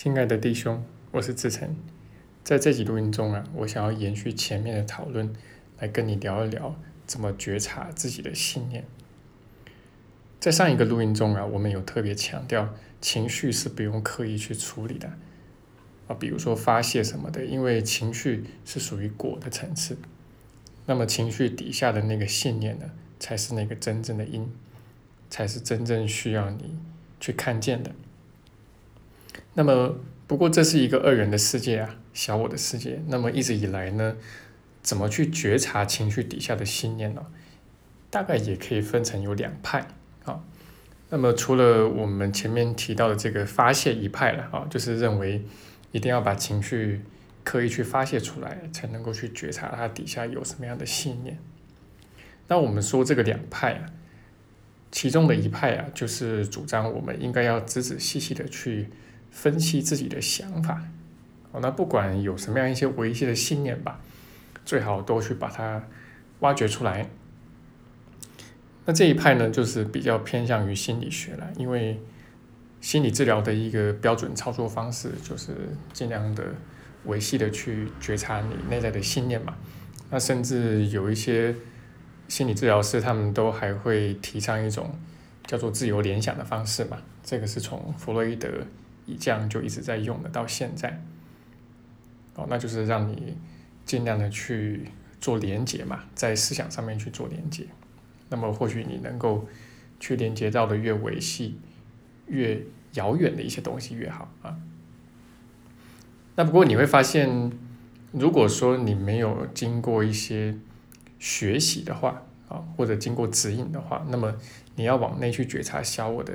亲爱的弟兄，我是志成。在这集录音中啊，我想要延续前面的讨论，来跟你聊一聊怎么觉察自己的信念。在上一个录音中啊，我们有特别强调，情绪是不用刻意去处理的啊，比如说发泄什么的，因为情绪是属于果的层次。那么情绪底下的那个信念呢，才是那个真正的因，才是真正需要你去看见的。那么，不过这是一个二元的世界啊，小我的世界。那么一直以来呢，怎么去觉察情绪底下的信念呢？大概也可以分成有两派啊。那么除了我们前面提到的这个发泄一派了啊，就是认为一定要把情绪刻意去发泄出来，才能够去觉察它底下有什么样的信念。那我们说这个两派啊，其中的一派啊，就是主张我们应该要仔仔细细的去。分析自己的想法，哦，那不管有什么样一些危险的信念吧，最好都去把它挖掘出来。那这一派呢，就是比较偏向于心理学了，因为心理治疗的一个标准操作方式就是尽量的维系的去觉察你内在的信念嘛。那甚至有一些心理治疗师，他们都还会提倡一种叫做自由联想的方式嘛，这个是从弗洛伊德。这样就一直在用的到现在，哦，那就是让你尽量的去做连接嘛，在思想上面去做连接，那么或许你能够去连接到的越维系、越遥远的一些东西越好啊。那不过你会发现，如果说你没有经过一些学习的话啊，或者经过指引的话，那么你要往内去觉察小我的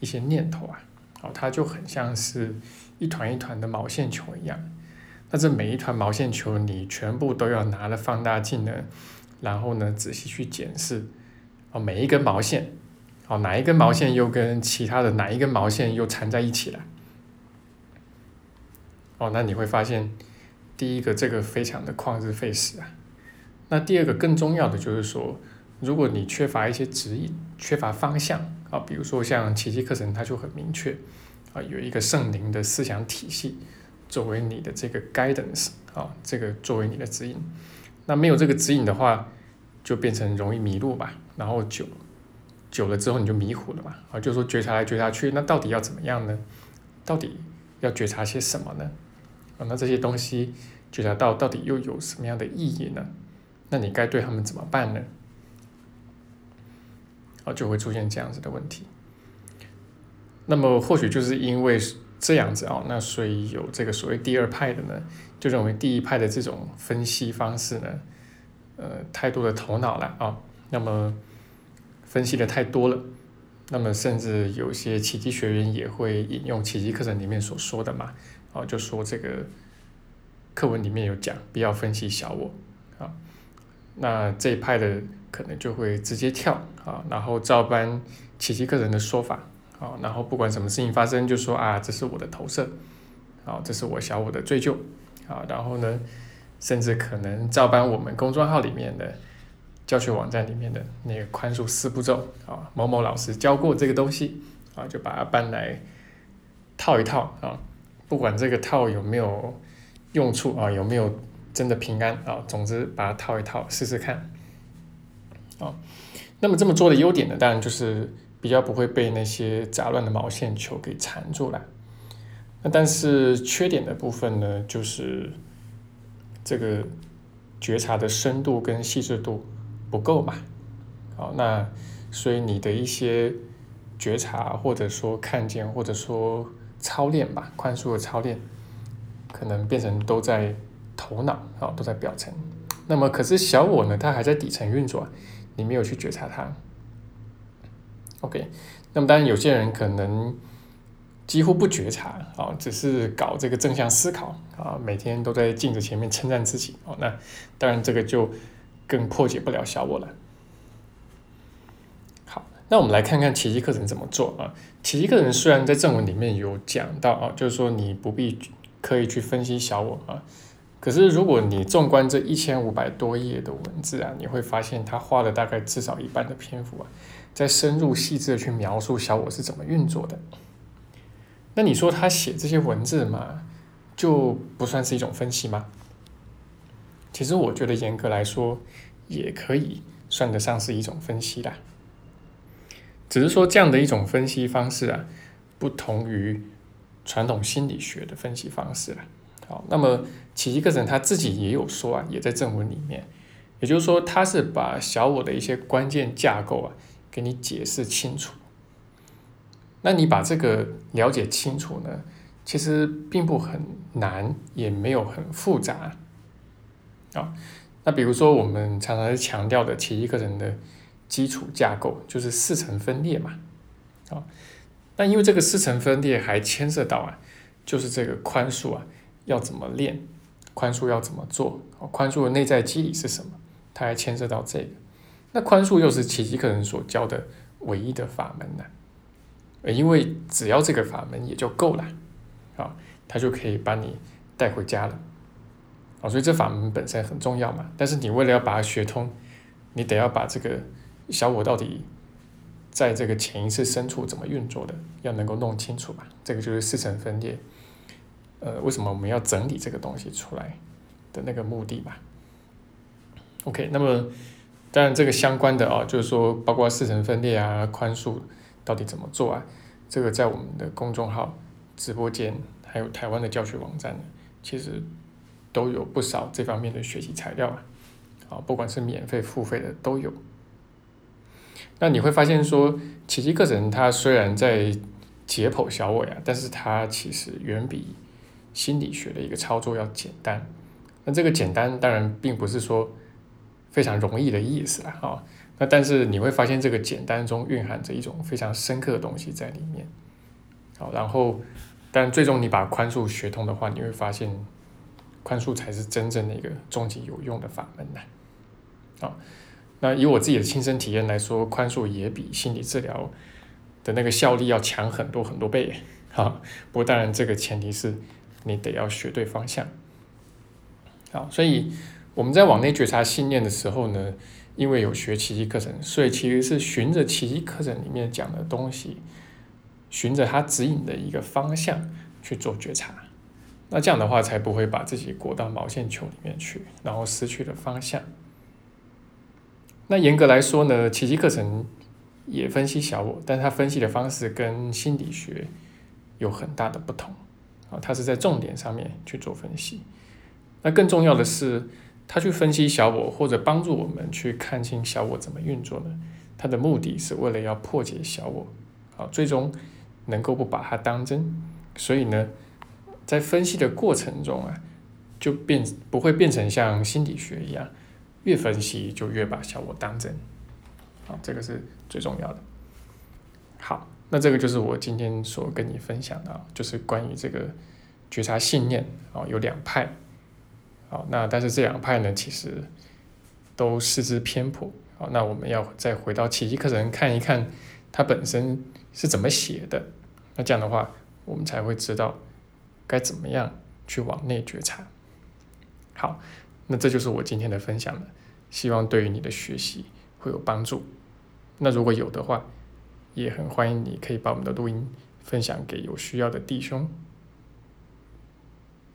一些念头啊。哦，它就很像是一团一团的毛线球一样，那这每一团毛线球，你全部都要拿了放大镜呢，然后呢仔细去检视，哦，每一根毛线，哦，哪一根毛线又跟其他的哪一根毛线又缠在一起了？哦，那你会发现，第一个这个非常的旷日费时啊，那第二个更重要的就是说，如果你缺乏一些指引，缺乏方向。啊，比如说像奇迹课程，它就很明确，啊，有一个圣灵的思想体系作为你的这个 guidance，啊，这个作为你的指引。那没有这个指引的话，就变成容易迷路吧。然后久久了之后，你就迷糊了嘛。啊，就说觉察来觉察去，那到底要怎么样呢？到底要觉察些什么呢？啊，那这些东西觉察到到底又有什么样的意义呢？那你该对他们怎么办呢？啊，就会出现这样子的问题。那么或许就是因为这样子啊，那所以有这个所谓第二派的呢，就认为第一派的这种分析方式呢，呃，太多的头脑了啊。那么分析的太多了，那么甚至有些奇迹学员也会引用奇迹课程里面所说的嘛，啊，就说这个课文里面有讲，不要分析小我啊。那这一派的。可能就会直接跳啊，然后照搬奇迹个人的说法啊，然后不管什么事情发生，就说啊，这是我的投射，啊，这是我小我的追究啊，然后呢，甚至可能照搬我们公众号里面的教学网站里面的那个宽恕四步骤啊，某某老师教过这个东西啊，就把它搬来套一套啊，不管这个套有没有用处啊，有没有真的平安啊，总之把它套一套试试看。啊，那么这么做的优点呢，当然就是比较不会被那些杂乱的毛线球给缠住了。那但是缺点的部分呢，就是这个觉察的深度跟细致度不够嘛。好，那所以你的一些觉察或者说看见或者说操练吧，宽恕的操练，可能变成都在头脑啊，都在表层。那么可是小我呢，它还在底层运作。你没有去觉察它，OK，那么当然有些人可能几乎不觉察啊，只是搞这个正向思考啊，每天都在镜子前面称赞自己哦，那当然这个就更破解不了小我了。好，那我们来看看奇迹课程怎么做啊？奇迹课程虽然在正文里面有讲到啊，就是说你不必刻意去分析小我啊。可是，如果你纵观这一千五百多页的文字啊，你会发现他花了大概至少一半的篇幅啊，在深入细致的去描述小我是怎么运作的。那你说他写这些文字嘛，就不算是一种分析吗？其实我觉得严格来说，也可以算得上是一种分析啦。只是说这样的一种分析方式啊，不同于传统心理学的分析方式了。好，那么奇迹课程他自己也有说啊，也在正文里面，也就是说他是把小我的一些关键架构啊，给你解释清楚。那你把这个了解清楚呢，其实并不很难，也没有很复杂。啊，那比如说我们常常强调的奇迹课程的基础架构，就是四层分裂嘛。啊，那因为这个四层分裂还牵涉到啊，就是这个宽恕啊要怎么练，宽恕要怎么做，宽恕的内在机理是什么，它还牵涉到这个。那宽恕又是奇迹课程所教的唯一的法门呢？因为只要这个法门也就够了，啊，他就可以把你带回家了，啊，所以这法门本身很重要嘛。但是你为了要把它学通，你得要把这个小我到底在这个潜意识深处怎么运作的，要能够弄清楚嘛。这个就是四层分裂，呃，为什么我们要整理这个东西出来的那个目的吧。OK，那么当然这个相关的啊，就是说包括四层分裂啊，宽恕。到底怎么做啊？这个在我们的公众号、直播间，还有台湾的教学网站，其实都有不少这方面的学习材料啊。啊，不管是免费、付费的都有。那你会发现说，奇迹课程它虽然在解剖小我呀，但是它其实远比心理学的一个操作要简单。那这个简单当然并不是说非常容易的意思了啊。那但是你会发现，这个简单中蕴含着一种非常深刻的东西在里面。好，然后，但最终你把宽恕学通的话，你会发现，宽恕才是真正的一个终极有用的法门呐。好，那以我自己的亲身体验来说，宽恕也比心理治疗的那个效力要强很多很多倍。哈，不过当然这个前提是你得要学对方向。好，所以我们在往内觉察信念的时候呢。因为有学奇迹课程，所以其实是循着奇迹课程里面讲的东西，循着它指引的一个方向去做觉察。那这样的话，才不会把自己裹到毛线球里面去，然后失去了方向。那严格来说呢，奇迹课程也分析小我，但它分析的方式跟心理学有很大的不同啊，它是在重点上面去做分析。那更重要的是。他去分析小我，或者帮助我们去看清小我怎么运作呢？他的目的是为了要破解小我，啊，最终能够不把它当真。所以呢，在分析的过程中啊，就变不会变成像心理学一样，越分析就越把小我当真。好，这个是最重要的。好，那这个就是我今天所跟你分享的，就是关于这个觉察信念啊，有两派。好，那但是这两派呢，其实都失之偏颇。好，那我们要再回到奇迹课程看一看，它本身是怎么写的。那这样的话，我们才会知道该怎么样去往内觉察。好，那这就是我今天的分享了，希望对于你的学习会有帮助。那如果有的话，也很欢迎你可以把我们的录音分享给有需要的弟兄。